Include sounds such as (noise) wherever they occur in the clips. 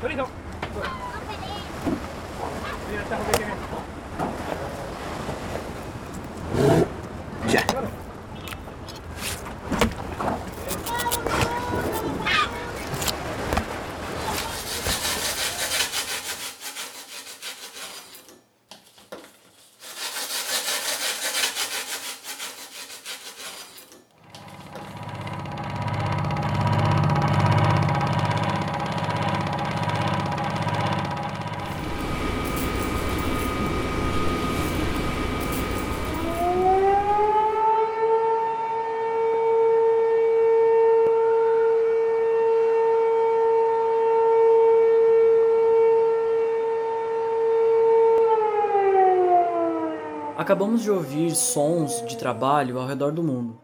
どれの。Acabamos de ouvir sons de trabalho ao redor do mundo.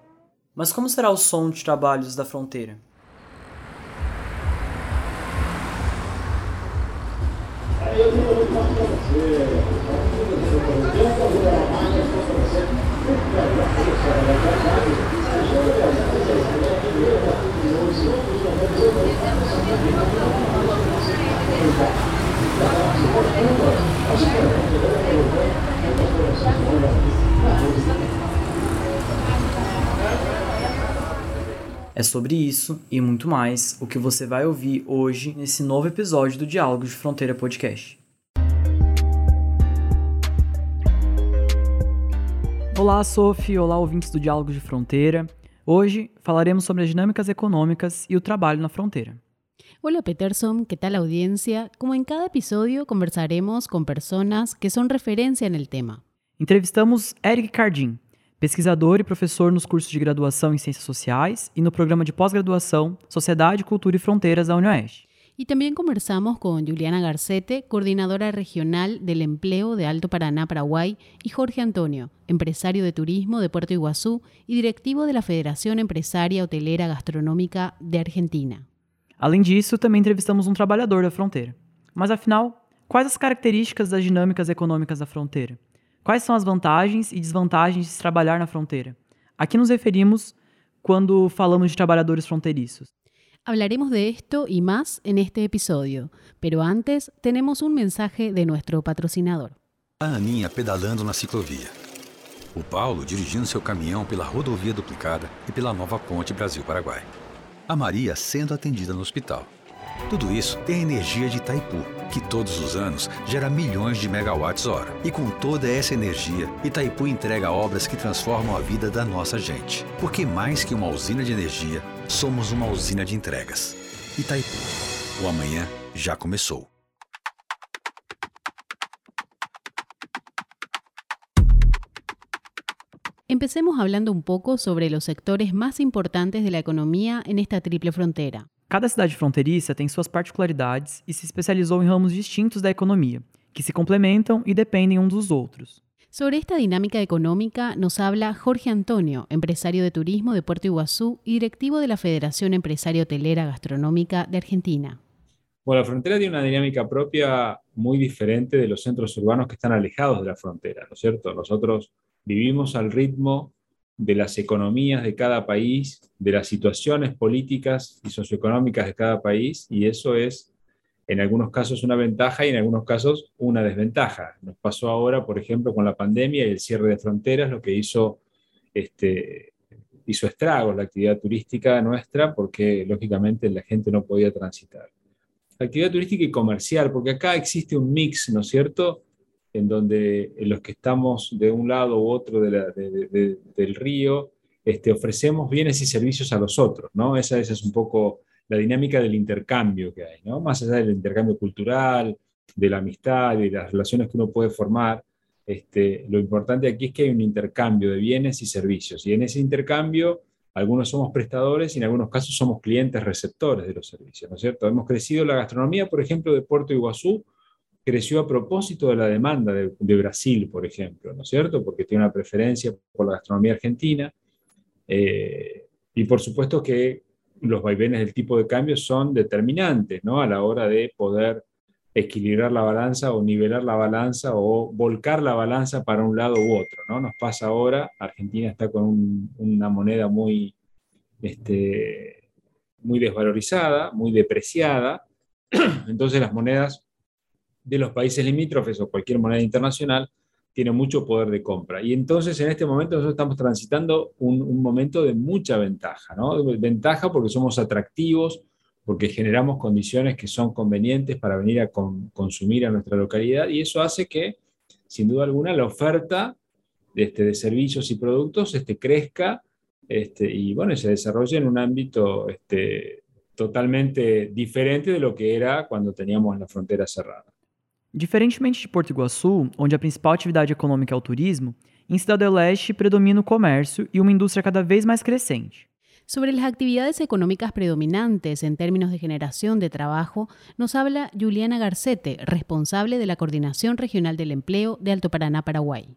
Mas como será o som de trabalhos da fronteira? É sobre isso e muito mais o que você vai ouvir hoje nesse novo episódio do Diálogos de Fronteira Podcast. Olá, Sophie. Olá, ouvintes do Diálogos de Fronteira. Hoje falaremos sobre as dinâmicas econômicas e o trabalho na fronteira. Hola Peterson, ¿qué tal audiencia? Como en cada episodio conversaremos con personas que son referencia en el tema. Entrevistamos Eric Cardim, pesquisador e professor nos cursos de graduação em Ciências Sociais e no programa de pós-graduação Sociedade, Cultura e Fronteiras da UniOeste. Y también conversamos con Juliana Garcete, coordinadora regional del empleo de Alto Paraná, Paraguay, y Jorge Antonio, empresario de turismo de Puerto Iguazú y directivo de la Federación Empresaria Hotelera Gastronómica de Argentina. Além disso, também entrevistamos um trabalhador da fronteira. Mas afinal, quais as características das dinâmicas econômicas da fronteira? Quais são as vantagens e desvantagens de se trabalhar na fronteira? A que nos referimos quando falamos de trabalhadores fronterizos? Hablaremos de esto y más en este episodio, pero antes tenemos un mensaje de nuestro patrocinador. A Aninha pedalando na ciclovia. O Paulo dirigindo seu caminhão pela rodovia duplicada e pela nova ponte Brasil-Paraguai. A Maria sendo atendida no hospital. Tudo isso tem a energia de Itaipu, que todos os anos gera milhões de megawatts hora. E com toda essa energia, Itaipu entrega obras que transformam a vida da nossa gente. Porque mais que uma usina de energia, somos uma usina de entregas. Itaipu. O amanhã já começou. Empecemos hablando un poco sobre los sectores más importantes de la economía en esta triple frontera. Cada cidade fronteiriça tem suas particularidades e se especializou em ramos distintos da economia, que se complementam e dependem uns dos outros. Sobre esta dinámica económica nos habla Jorge Antonio, empresario de turismo de Puerto Iguazú y directivo de la Federación Empresaria Hotelera Gastronómica de Argentina. Bueno, la frontera tiene una dinámica propia muy diferente de los centros urbanos que están alejados de la frontera, ¿no es cierto? Nosotros vivimos al ritmo de las economías de cada país, de las situaciones políticas y socioeconómicas de cada país, y eso es en algunos casos una ventaja y en algunos casos una desventaja. Nos pasó ahora, por ejemplo, con la pandemia y el cierre de fronteras, lo que hizo, este, hizo estragos la actividad turística nuestra, porque lógicamente la gente no podía transitar. Actividad turística y comercial, porque acá existe un mix, ¿no es cierto?, en donde los que estamos de un lado u otro del río este, ofrecemos bienes y servicios a los otros, ¿no? Esa, esa, es un poco la dinámica del intercambio que hay, ¿no? Más allá del intercambio cultural, de la amistad y de las relaciones que uno puede formar, este, lo importante aquí es que hay un intercambio de bienes y servicios, y en ese intercambio algunos somos prestadores y en algunos casos somos clientes receptores de los servicios, ¿no es cierto? Hemos crecido la gastronomía, por ejemplo, de Puerto Iguazú, creció a propósito de la demanda de, Brasil, por ejemplo, ¿no es cierto? Porque tiene una preferencia por la gastronomía argentina. Eh, y por supuesto que los vaivenes del tipo de cambio son determinantes, ¿no? A la hora de poder equilibrar la balanza o nivelar la balanza o volcar la balanza para un lado u otro, ¿no? Nos pasa ahora, Argentina está con un, una moneda muy, este, muy desvalorizada, muy depreciada, (clears throat) Entonces las monedas de los países limítrofes o cualquier moneda internacional tiene mucho poder de compra. Y entonces en este momento nosotros estamos transitando un, momento de mucha ventaja, ¿no? Ventaja porque somos atractivos, porque generamos condiciones que son convenientes para venir a consumir a nuestra localidad y eso hace que, sin duda alguna, la oferta de, este, de servicios y productos este, crezca este, y bueno, se desarrolle en un ámbito este, totalmente diferente de lo que era cuando teníamos la frontera cerrada. Diferentemente de Porto Iguaçu, onde a principal atividade econômica é o turismo, em Cidade do Leste predomina o comércio e uma indústria cada vez mais crescente. Sobre las actividades económicas predominantes en términos de generación de trabajo, nos habla Juliana Garcete, responsable de la Coordinación Regional del Empleo de Alto Paraná, Paraguay.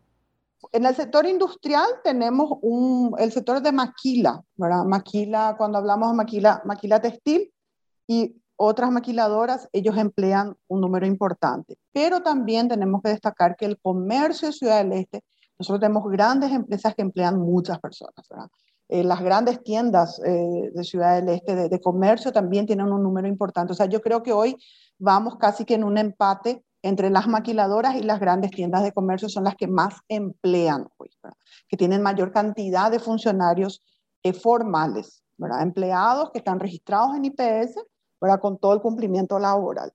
En el sector industrial tenemos un, el sector de maquila, ¿verdad? Maquila, cuando hablamos de maquila, maquila textil y otras maquiladoras, ellos emplean un número importante. Pero también tenemos que destacar que el comercio de Ciudad del Este, nosotros tenemos grandes empresas que emplean muchas personas. Eh, las grandes tiendas eh, de Ciudad del Este de, de, comercio también tienen un número importante. O sea, yo creo que hoy vamos casi que en un empate entre las maquiladoras y las grandes tiendas de comercio son las que más emplean hoy, que tienen mayor cantidad de funcionarios eh, formales, ¿verdad? empleados que están registrados en IPS con todo el cumplimiento laboral.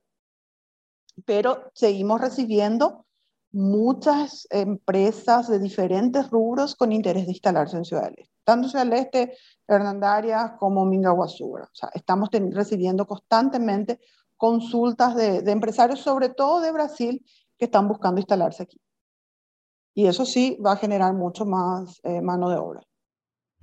Pero seguimos recibiendo muchas empresas de diferentes rubros con interés de instalarse en Ciudad del Este, tanto Ciudad del Este, Hernandarias como Mingaguazú. O sea, estamos recibiendo constantemente consultas de, empresarios, sobre todo de Brasil, que están buscando instalarse aquí. Y eso sí va a generar mucho más eh, mano de obra.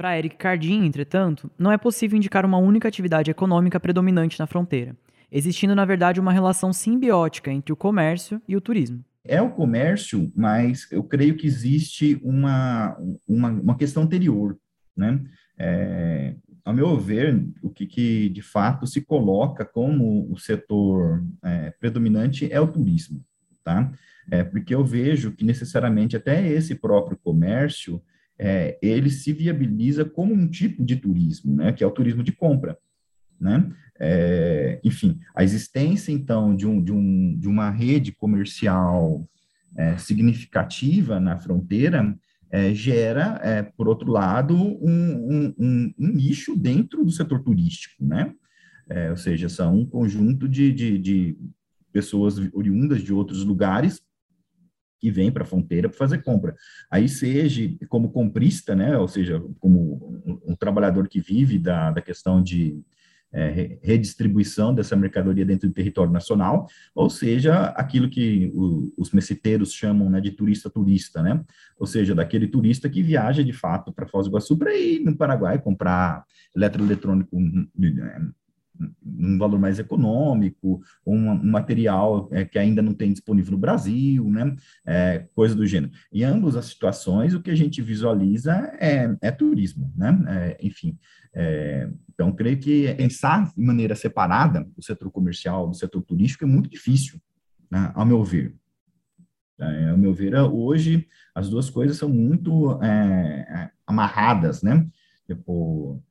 Para Eric Cardim, entretanto, não é possível indicar uma única atividade econômica predominante na fronteira, existindo, na verdade, uma relação simbiótica entre o comércio e o turismo. É o comércio, mas eu creio que existe uma, uma, uma questão anterior, né? É, ao meu ver, o que, que, de fato se coloca como o setor é, predominante é o turismo, tá? É, porque eu vejo que necessariamente até esse próprio comércio é, ele se viabiliza como um tipo de turismo, né, que é o turismo de compra, né? É, enfim, a existência então de, um, de, um, de uma rede comercial é, significativa na fronteira é, gera, é, por outro lado, um, um, um, nicho dentro do setor turístico, né? É, ou seja, são um conjunto de, de, de pessoas oriundas de outros lugares que vem para a fronteira para fazer compra. Aí seja como comprista, né, ou seja, como um, um trabalhador que vive da, da questão de é, redistribuição dessa mercadoria dentro do território nacional, ou seja, aquilo que o, os messiteiros chamam né, de turista-turista, né? Ou seja, daquele turista que viaja de fato para Foz do Iguaçu para ir no Paraguai comprar eletroeletrônico né, um valor mais econômico, um, um material é, que ainda não tem disponível no Brasil, né? É, coisa do gênero. Em ambas as situações, o que a gente visualiza é, é turismo, né? É, enfim, é, então, creio que pensar de maneira separada o setor comercial do setor turístico é muito difícil, né? ao meu ver. É, ao meu ver, hoje, as duas coisas são muito amarradas, né? Tipo,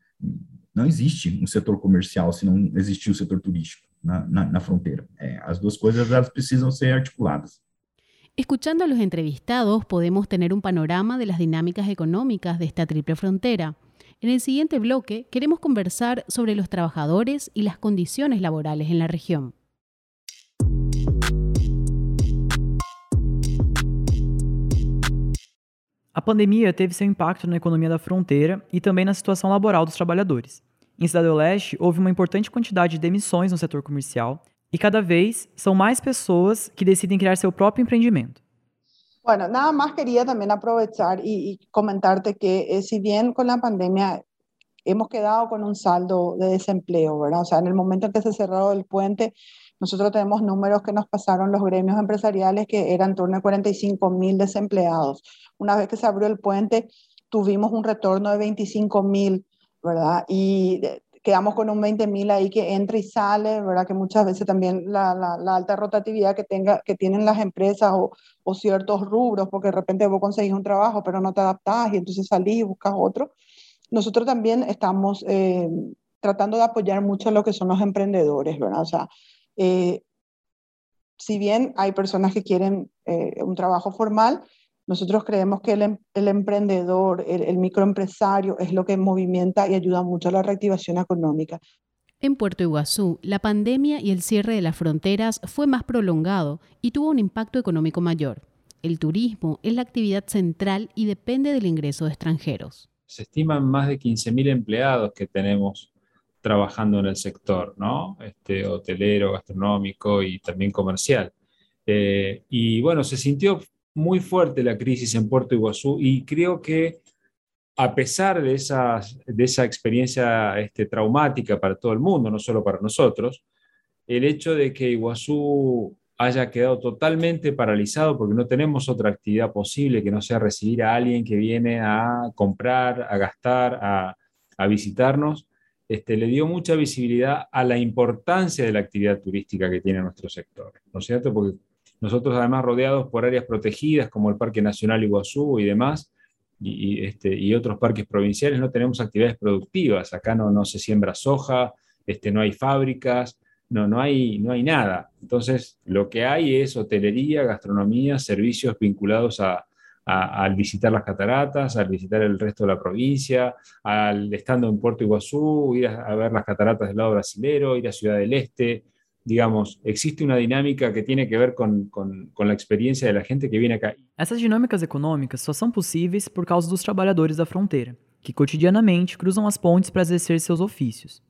não existe um setor comercial se não existir o setor turístico na, na, na fronteira. É, as duas coisas elas precisam ser articuladas. Escuchando a los entrevistados podemos tener un panorama de las dinámicas económicas de esta triple frontera. En el siguiente bloque queremos conversar sobre los trabajadores y las condiciones laborales en la región. A pandemia teve seu impacto na economia da fronteira e também na situação laboral dos trabalhadores. Em Cidade do Leste, houve uma importante quantidade de demissões no setor comercial e cada vez são mais pessoas que decidem criar seu próprio empreendimento. Bueno, nada más quería también aprovechar y, y comentarte que eh, si bien con la pandemia hemos quedado con un saldo de desempleo, ¿verdad? O sea, en el momento en que se cerró el puente, nosotros tenemos números que nos pasaron los gremios empresariales que eran en torno a 45 mil desempleados. Una vez que se abrió el puente, tuvimos un retorno de 25 mil, ¿verdad? Y quedamos con un 20 mil ahí que entra y sale, ¿verdad? Que muchas veces también la, la, alta rotatividad que, tenga, que tienen las empresas o, o, ciertos rubros, porque de repente vos conseguís un trabajo, pero no te adaptás y entonces salís y buscas otro. Nosotros también estamos eh, tratando de apoyar mucho lo que son los emprendedores, ¿verdad? O sea, Eh, si bien hay personas que quieren eh, un trabajo formal, nosotros creemos que el, em, el emprendedor, el, el, microempresario es lo que movimenta y ayuda mucho a la reactivación económica. En Puerto Iguazú, la pandemia y el cierre de las fronteras fue más prolongado y tuvo un impacto económico mayor. El turismo es la actividad central y depende del ingreso de extranjeros. Se estiman más de 15.000 empleados que tenemos trabajando en el sector, ¿no? Este, hotelero, gastronómico y también comercial. Eh, y bueno, se sintió muy fuerte la crisis en Puerto Iguazú y creo que a pesar de, esas, de esa experiencia este, traumática para todo el mundo, no solo para nosotros, el hecho de que Iguazú haya quedado totalmente paralizado porque no tenemos otra actividad posible que no sea recibir a alguien que viene a comprar, a gastar, a, a visitarnos, este, le dio mucha visibilidad a la importancia de la actividad turística que tiene nuestro sector, ¿no es cierto? Porque nosotros además rodeados por áreas protegidas como el Parque Nacional Iguazú y demás, y, este, y otros parques provinciales, no tenemos actividades productivas. Acá no, se siembra soja, este, no hay fábricas, no, no, hay, no hay nada. Entonces, lo que hay es hotelería, gastronomía, servicios vinculados a, al visitar las cataratas, al visitar el resto de la provincia, al estando en Puerto Iguazú, ir a, ver las cataratas del lado brasilero, ir a Ciudad del Este. Digamos, existe una dinámica que tiene que ver con, con, la experiencia de la gente que viene acá. Essas dinâmicas econômicas só são possíveis por causa dos trabalhadores da fronteira, que cotidianamente cruzam as pontes para exercer seus ofícios.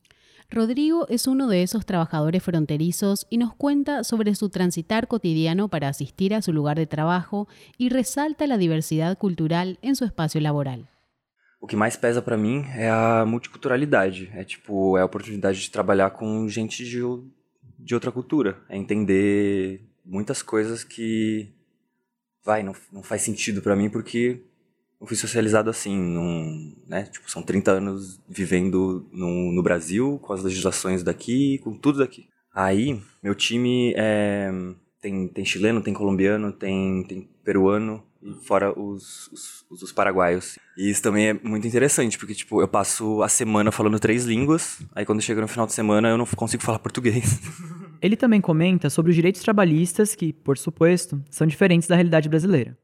Rodrigo es uno de esos trabajadores fronterizos y nos cuenta sobre su transitar cotidiano para asistir a su lugar de trabajo y resalta la diversidad cultural en su espacio laboral. O que mais pesa para mim é a multiculturalidade. É tipo, é a oportunidade de trabalhar com gente de, de outra cultura. Entender muitas coisas que vai, não, não faz sentido para mim porque eu fui socializado assim, num, né? Tipo, são 30 anos vivendo no, no Brasil, com as legislações daqui, com tudo daqui. Aí, meu time é, tem, tem chileno, tem colombiano, tem, tem peruano, e fora os, os, os, paraguaios. E isso também é muito interessante, porque, tipo, eu passo a semana falando três línguas, aí quando chega no final de semana eu não consigo falar português. Ele também comenta sobre os direitos trabalhistas que, por suposto, são diferentes da realidade brasileira.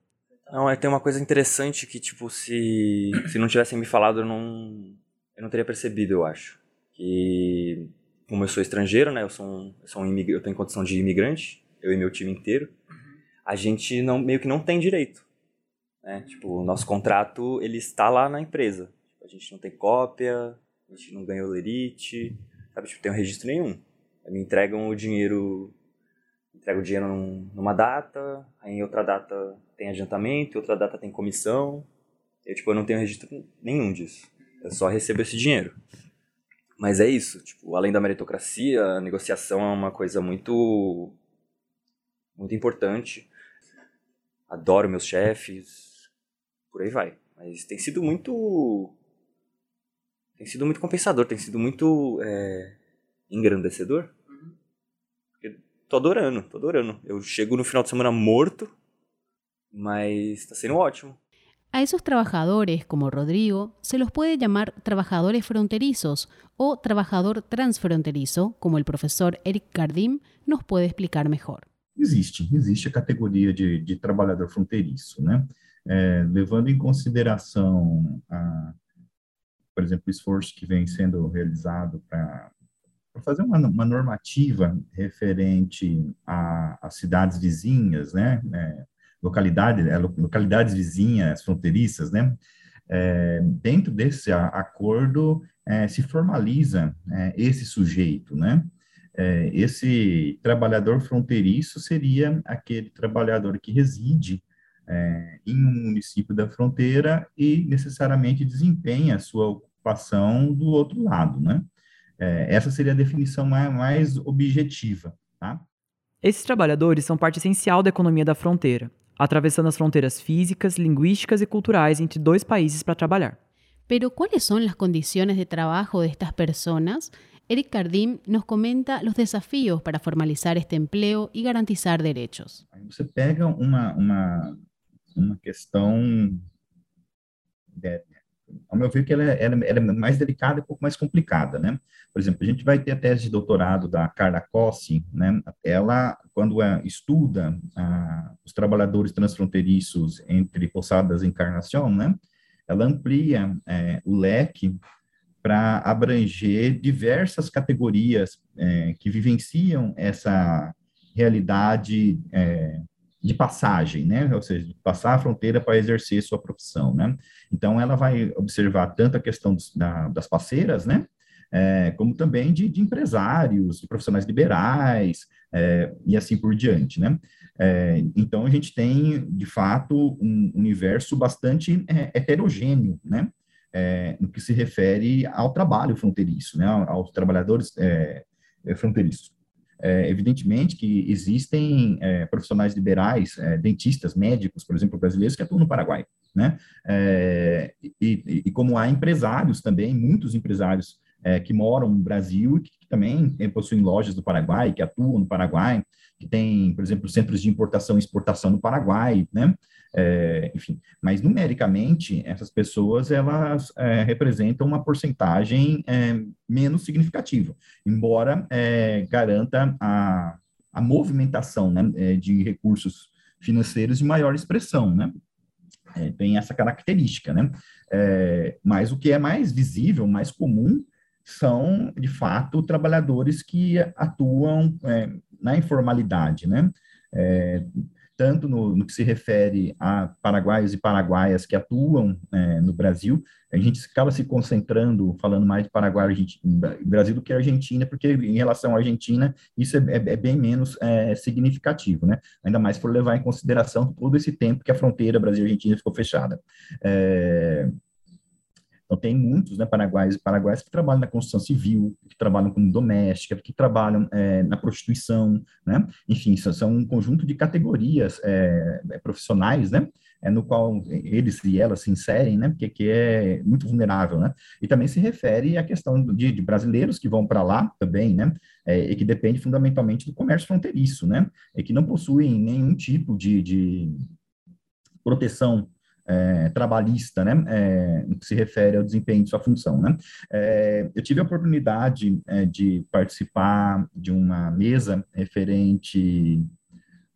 Não, é, tem uma coisa interessante que, tipo, se, se não tivessem me falado, eu não, eu não teria percebido, eu acho. Que, como eu sou estrangeiro, né, eu sou um, eu, sou um eu tenho condição de imigrante, eu e meu time inteiro, a gente não, meio que não tem direito. Né? Tipo, o nosso contrato, ele está lá na empresa. Tipo, a gente não tem cópia, a gente não ganhou lerite, sabe? Tipo, tem um registro nenhum. Me entregam o dinheiro entrega o dinheiro numa data, aí em outra data tem adiantamento, outra data tem comissão. Eu, tipo, eu não tenho registro nenhum disso. Eu só recebo esse dinheiro. Mas é isso, tipo, além da meritocracia, a negociação é uma coisa muito muito importante. Adoro meus chefes, por aí vai. Mas tem sido muito tem sido muito compensador, tem sido muito é, engrandecedor tô adorando, tô adorando. Eu chego no final de semana morto, mas está siendo ótimo. A esos trabajadores, como Rodrigo, se los puede llamar trabajadores fronterizos o trabajador transfronterizo, como el profesor Eric Cardim nos puede explicar mejor. Existe, existe a categoria de, de trabalhador fronteiriço, né? É, levando em consideração, a, por exemplo, o esforço que vem sendo realizado para para fazer uma, uma, normativa referente às cidades vizinhas, né, é, localidade, é, localidades vizinhas, fronteiriças, né, é, dentro desse acordo é, se formaliza é, esse sujeito, né, é, esse trabalhador fronteiriço seria aquele trabalhador que reside em um município da fronteira e necessariamente desempenha a sua ocupação do outro lado, né? É, essa seria a definição mais, mais objetiva. Tá? Esses trabalhadores são parte essencial da economia da fronteira, atravessando as fronteiras físicas, linguísticas e culturais entre dois países para trabalhar. Pero ¿cuáles son las condiciones de trabajo de estas personas? Eric Cardim nos comenta los desafíos para formalizar este empleo y garantizar derechos. Você pega uma, uma, uma questão de, ao meu ver, que ela, é, ela, ela, é mais delicada e um pouco mais complicada, né? Por exemplo, a gente vai ter a tese de doutorado da Carla Cossi, né? Ela, quando é, estuda ah, os trabalhadores transfronteiriços entre Posadas e Encarnação, né? Ela amplia é, o leque para abranger diversas categorias é, que vivenciam essa realidade é, de passagem, né? Ou seja, de passar a fronteira para exercer sua profissão, né? Então, ela vai observar tanto a questão dos, da, das parceiras, né? É, como também de, de, empresários, de profissionais liberais, é, e assim por diante, né? É, então, a gente tem, de fato, um universo bastante é, heterogêneo, né? É, no que se refere ao trabalho fronteiriço, né? Aos trabalhadores é, fronteiriços. É, evidentemente que existem é, profissionais liberais, é, dentistas, médicos, por exemplo, brasileiros que atuam no Paraguai, né? É, e, e, como há empresários também, muitos empresários é, que moram no Brasil e que, que também é, possuem lojas do Paraguai, que atuam no Paraguai, que tem, por exemplo, centros de importação e exportação no Paraguai, né? É, enfim, mas numericamente essas pessoas elas é, representam uma porcentagem é, menos significativa, embora é, garanta a, a movimentação né, é, de recursos financeiros de maior expressão, né? É, tem essa característica, né? mas o que é mais visível, mais comum, são, de fato, trabalhadores que atuam na informalidade, né? É, tanto no, no, que se refere a paraguaios e paraguaias que atuam é, no Brasil, a gente acaba se concentrando, falando mais de Paraguai e Brasil do que Argentina, porque em relação à Argentina, isso é, é, é bem menos é, significativo, né? Ainda mais por levar em consideração todo esse tempo que a fronteira Brasil-Argentina ficou fechada. É, então, tem muitos né, paraguaios e paraguaias que trabalham na construção civil, que trabalham como doméstica, que trabalham é, na prostituição, né? Enfim, são um conjunto de categorias é, é, profissionais, né? É, no qual eles e elas se inserem, né? Porque que é muito vulnerável, né? E também se refere à questão de, de brasileiros que vão para lá também, né? É, e que depende fundamentalmente do comércio fronteiriço, né? E que não possuem nenhum tipo de, de proteção é, trabalhista, né, é, que se refere ao desempenho de sua função, né. É, eu tive a oportunidade é, de participar de uma mesa referente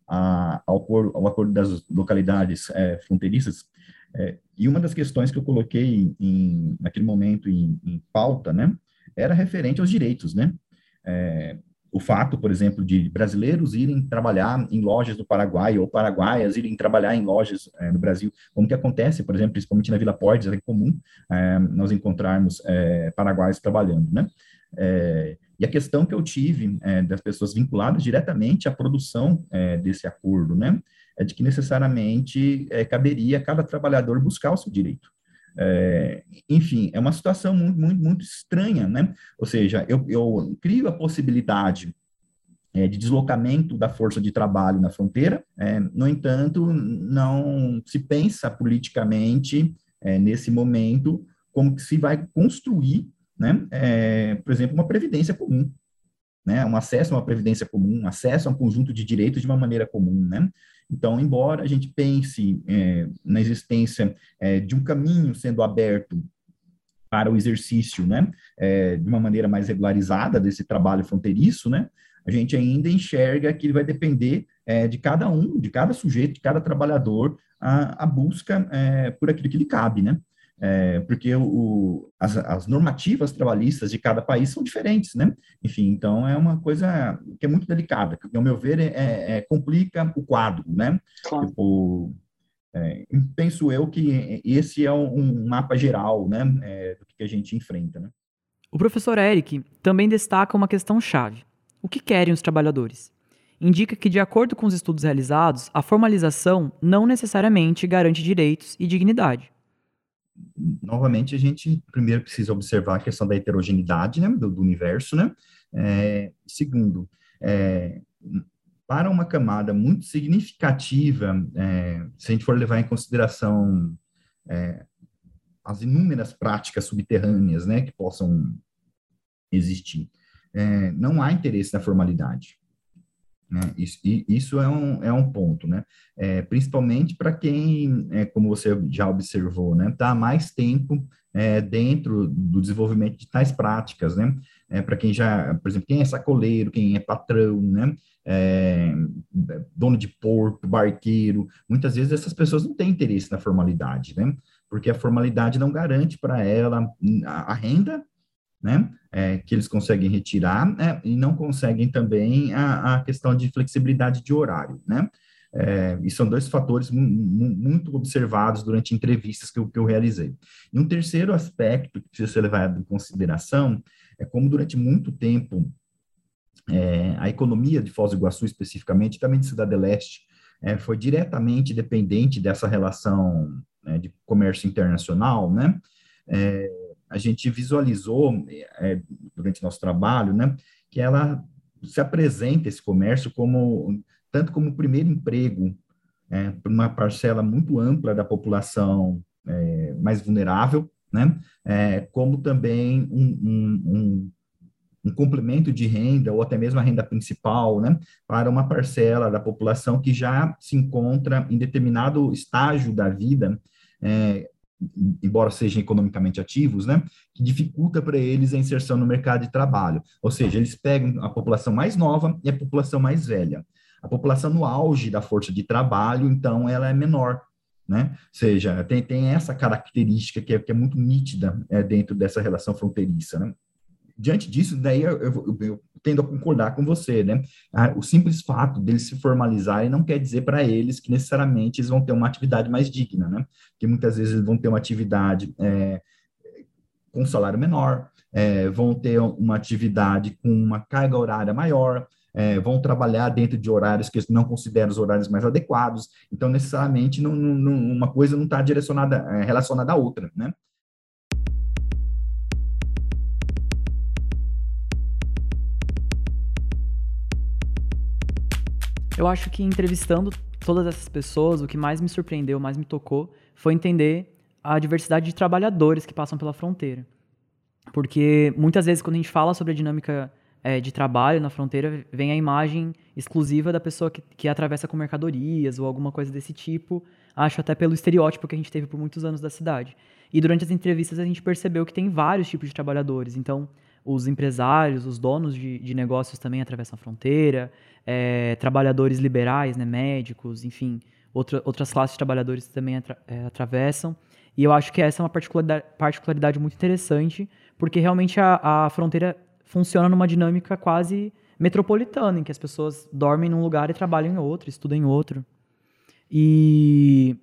a, ao, ao, acordo das localidades é, fronteiriças, é, e uma das questões que eu coloquei em, naquele momento em, em pauta, né, era referente aos direitos, né, o fato, por exemplo, de brasileiros irem trabalhar em lojas do Paraguai ou paraguaias irem trabalhar em lojas é, no Brasil, como que acontece, por exemplo, principalmente na Vila Portes, é comum é, nós encontrarmos é, paraguaios trabalhando, né? e a questão que eu tive das pessoas vinculadas diretamente à produção desse acordo, né, é de que necessariamente caberia a cada trabalhador buscar o seu direito. É, enfim, é uma situação muito, muito, muito estranha, né? Ou seja, eu, eu crio a possibilidade é, de deslocamento da força de trabalho na fronteira, é, no entanto, não se pensa politicamente é, nesse momento como que se vai construir, né, é, por exemplo, uma previdência comum, né, um acesso a uma previdência comum, acesso a um conjunto de direitos de uma maneira comum, né, então, embora a gente pense é, na existência é, de um caminho sendo aberto para o exercício, né, é, de uma maneira mais regularizada desse trabalho fronteiriço, né, a gente ainda enxerga que ele vai depender é, de cada um, de cada sujeito, de cada trabalhador, a, a busca é, por aquilo que lhe cabe, né é, porque o, as, as, normativas trabalhistas de cada país são diferentes, né? Enfim, então é uma coisa que é muito delicada, que, ao meu ver, é, é, é complica o quadro, né? Claro. Tipo, é, penso eu que esse é um, mapa geral, né, é, do que a gente enfrenta, né? O professor Eric também destaca uma questão chave. O que querem os trabalhadores? Indica que, de acordo com os estudos realizados, a formalização não necessariamente garante direitos e dignidade novamente, a gente primeiro precisa observar a questão da heterogeneidade né, do, do universo, né? É, segundo, é, para uma camada muito significativa, é, se a gente for levar em consideração é, as inúmeras práticas subterrâneas, né, que possam existir, é, não há interesse na formalidade. Né? Isso, isso é, um, é um ponto, né? É, principalmente para quem, é, como você já observou, né, está mais tempo é, dentro do desenvolvimento de tais práticas, né? É, para quem já, por exemplo, quem é sacoleiro, quem é patrão, né? É, dono de porto, barqueiro, muitas vezes essas pessoas não têm interesse na formalidade, né? Porque a formalidade não garante para ela a, renda, né? É, que eles conseguem retirar, né? e não conseguem também a, a questão de flexibilidade de horário, né? É, e são dois fatores muito observados durante entrevistas que eu, que eu realizei. E um terceiro aspecto que precisa ser levado em consideração é como durante muito tempo é, a economia de Foz do Iguaçu, especificamente, também de Cidade Leste, é, foi diretamente dependente dessa relação né, de comércio internacional, né? É, a gente visualizou é, durante nosso trabalho, né, que ela se apresenta esse comércio como tanto como primeiro emprego é, para uma parcela muito ampla da população é, mais vulnerável, né? É, como também um, um, um, um, complemento de renda, ou até mesmo a renda principal, né? para uma parcela da população que já se encontra em determinado estágio da vida, é, embora sejam economicamente ativos, né, que dificulta para eles a inserção no mercado de trabalho. Ou seja, eles pegam a população mais nova e a população mais velha. A população no auge da força de trabalho, então, ela é menor, né? Ou seja, tem, tem essa característica que é, que é muito nítida é, dentro dessa relação fronteiriça, né? Diante disso, daí eu, eu, eu, tendo a concordar com você, né? Ah, o simples fato deles se formalizarem não quer dizer para eles que necessariamente eles vão ter uma atividade mais digna, né? Que muitas vezes eles vão ter uma atividade é, com salário menor, é, vão ter uma atividade com uma carga horária maior, é, vão trabalhar dentro de horários que eles não consideram os horários mais adequados. Então, necessariamente, não, não, uma coisa não está direcionada, é, relacionada à outra, né? Eu acho que entrevistando todas essas pessoas, o que mais me surpreendeu, mais me tocou, foi entender a diversidade de trabalhadores que passam pela fronteira. Porque muitas vezes, quando a gente fala sobre a dinâmica é, de trabalho na fronteira, vem a imagem exclusiva da pessoa que, que atravessa com mercadorias ou alguma coisa desse tipo. Acho até pelo estereótipo que a gente teve por muitos anos da cidade. E durante as entrevistas a gente percebeu que tem vários tipos de trabalhadores. Então, os empresários, os donos de, de negócios também atravessam a fronteira, é, trabalhadores liberais, né, médicos, enfim, outra, outras classes de trabalhadores também atra, é, atravessam. E eu acho que essa é uma particularidade, particularidade muito interessante, porque realmente a, a fronteira funciona numa dinâmica quase metropolitana, em que as pessoas dormem num lugar e trabalham em outro, estudam em outro. E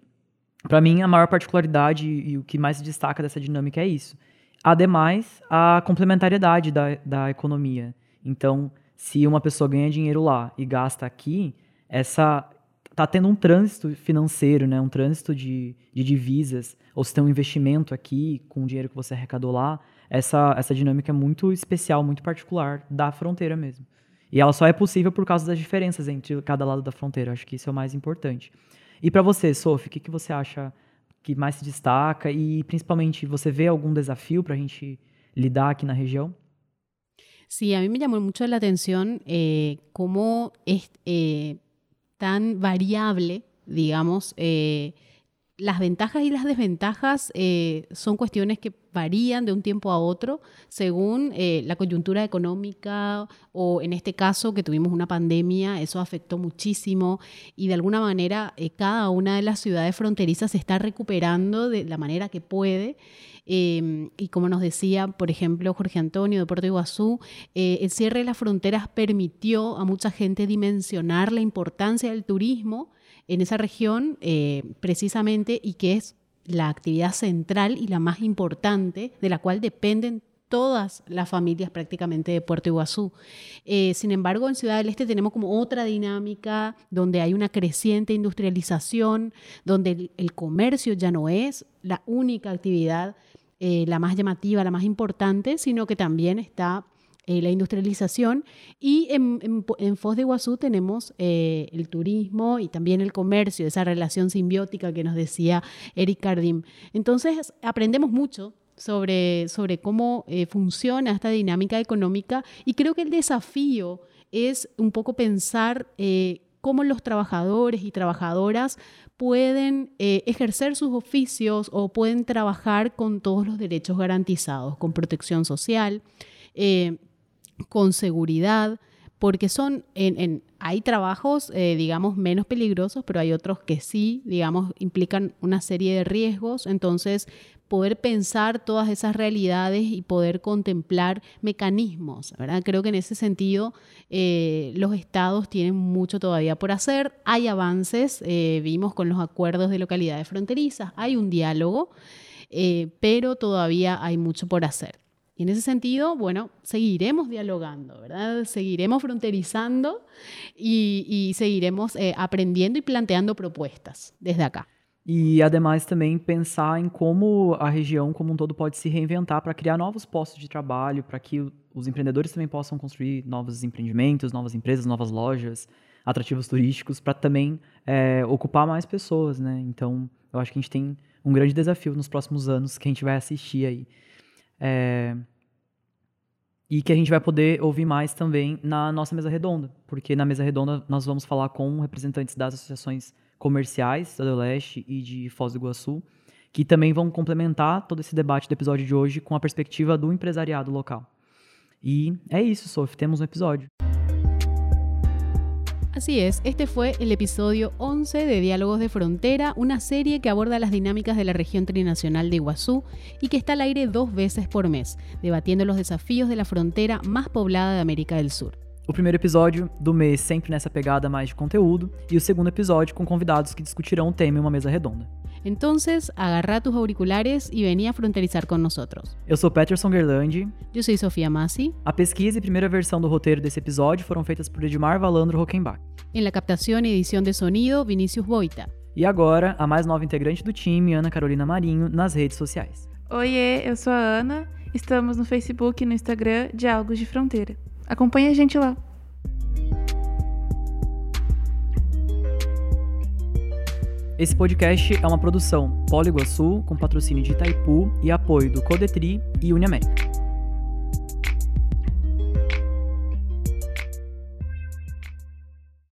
para mim a maior particularidade e o que mais se destaca dessa dinâmica é isso. Ademais, a complementariedade da, da economia. Então, se uma pessoa ganha dinheiro lá e gasta aqui, essa tá tendo um trânsito financeiro, né, um trânsito de, de divisas, ou se tem um investimento aqui com o dinheiro que você arrecadou lá, essa, essa dinâmica é muito especial, muito particular da fronteira mesmo. E ela só é possível por causa das diferenças entre cada lado da fronteira. Acho que isso é o mais importante. E para você, Sophie, o que, que você acha que mais se destaca? E principalmente, você vê algum desafio para a gente lidar aqui na região? Sí, a mí me llamó mucho la atención eh, cómo es eh, tan variable, digamos, eh, las ventajas y las desventajas eh, son cuestiones que varían de un tiempo a otro según eh, la coyuntura económica o en este caso que tuvimos una pandemia, eso afectó muchísimo y de alguna manera eh, cada una de las ciudades fronterizas se está recuperando de la manera que puede. Em, y como nos decía, por ejemplo, Jorge Antonio de Puerto Iguazú, el cierre de las fronteras permitió a mucha gente dimensionar la importancia del turismo en esa región eh, precisamente y que es la actividad central y la más importante de la cual dependen todas las familias prácticamente de Puerto Iguazú. Eh, sin embargo, en Ciudad del Este tenemos como otra dinámica donde hay una creciente industrialización, donde el, comercio ya no es la única actividad, eh, la más llamativa, la más importante, sino que también está eh, la industrialización y en, Foz de Iguazú tenemos eh, el turismo y también el comercio, esa relación simbiótica que nos decía Eric Cardim. Entonces aprendemos mucho sobre, sobre cómo eh, funciona esta dinámica económica y creo que el desafío es un poco pensar cómo los trabajadores y trabajadoras pueden ejercer sus oficios o pueden trabajar con todos los derechos garantizados, con protección social, con seguridad, porque son, en, hay trabajos, eh, digamos, menos peligrosos, pero hay otros que sí, digamos, implican una serie de riesgos. Entonces, poder pensar todas esas realidades y poder contemplar mecanismos, ¿verdad? Creo que en ese sentido eh, los estados tienen mucho todavía por hacer. Hay avances, eh, vimos con los acuerdos de localidades fronterizas, hay un diálogo, pero todavía hay mucho por hacer. Y en ese sentido, bueno, seguiremos dialogando, ¿verdad? Seguiremos fronterizando y, seguiremos eh, aprendiendo y planteando propuestas desde acá. E, además, também pensar em como a região como um todo pode se reinventar para criar novos postos de trabalho, para que os empreendedores também possam construir novos empreendimentos, novas empresas, novas lojas, atrativos turísticos, para também é, ocupar mais pessoas, né? Então, eu acho que a gente tem um grande desafio nos próximos anos que a gente vai assistir aí. É... E que a gente vai poder ouvir mais também na nossa mesa redonda, porque na mesa redonda nós vamos falar com representantes das associações comerciais da do Leste e de Foz do Iguaçu, que também vão complementar todo esse debate do episódio de hoje com a perspectiva do empresariado local. E é isso, Sof, temos um episódio. Así es, este fue el episodio 11 de Diálogos de Frontera, una serie que aborda las dinámicas de la región trinacional de Iguazú y que está al aire dos veces por mes, debatiendo los desafíos de la frontera más poblada de América del Sur. O primeiro episódio do mês sempre nessa pegada mais de conteúdo e o segundo episódio com convidados que discutirão o tema em uma mesa redonda. Entonces, agarra tus auriculares y vení a fronterizar con nosotros. Eu sou Peterson Gerlandi. Eu sou Sofia Massi. A pesquisa e primeira versão do roteiro desse episódio foram feitas por Edmar Valandro Rockenbach. Em la captação e edição de sonido, Vinícius Boita. E agora, a mais nova integrante do time, Ana Carolina Marinho, nas redes sociais. Oiê, eu sou a Ana. Estamos no Facebook e no Instagram Diálogos de Fronteira. Acompanhe a gente lá. Esse podcast é uma produção Polo Iguaçu, com patrocínio de Itaipu e apoio do Codetri e Uniamérica.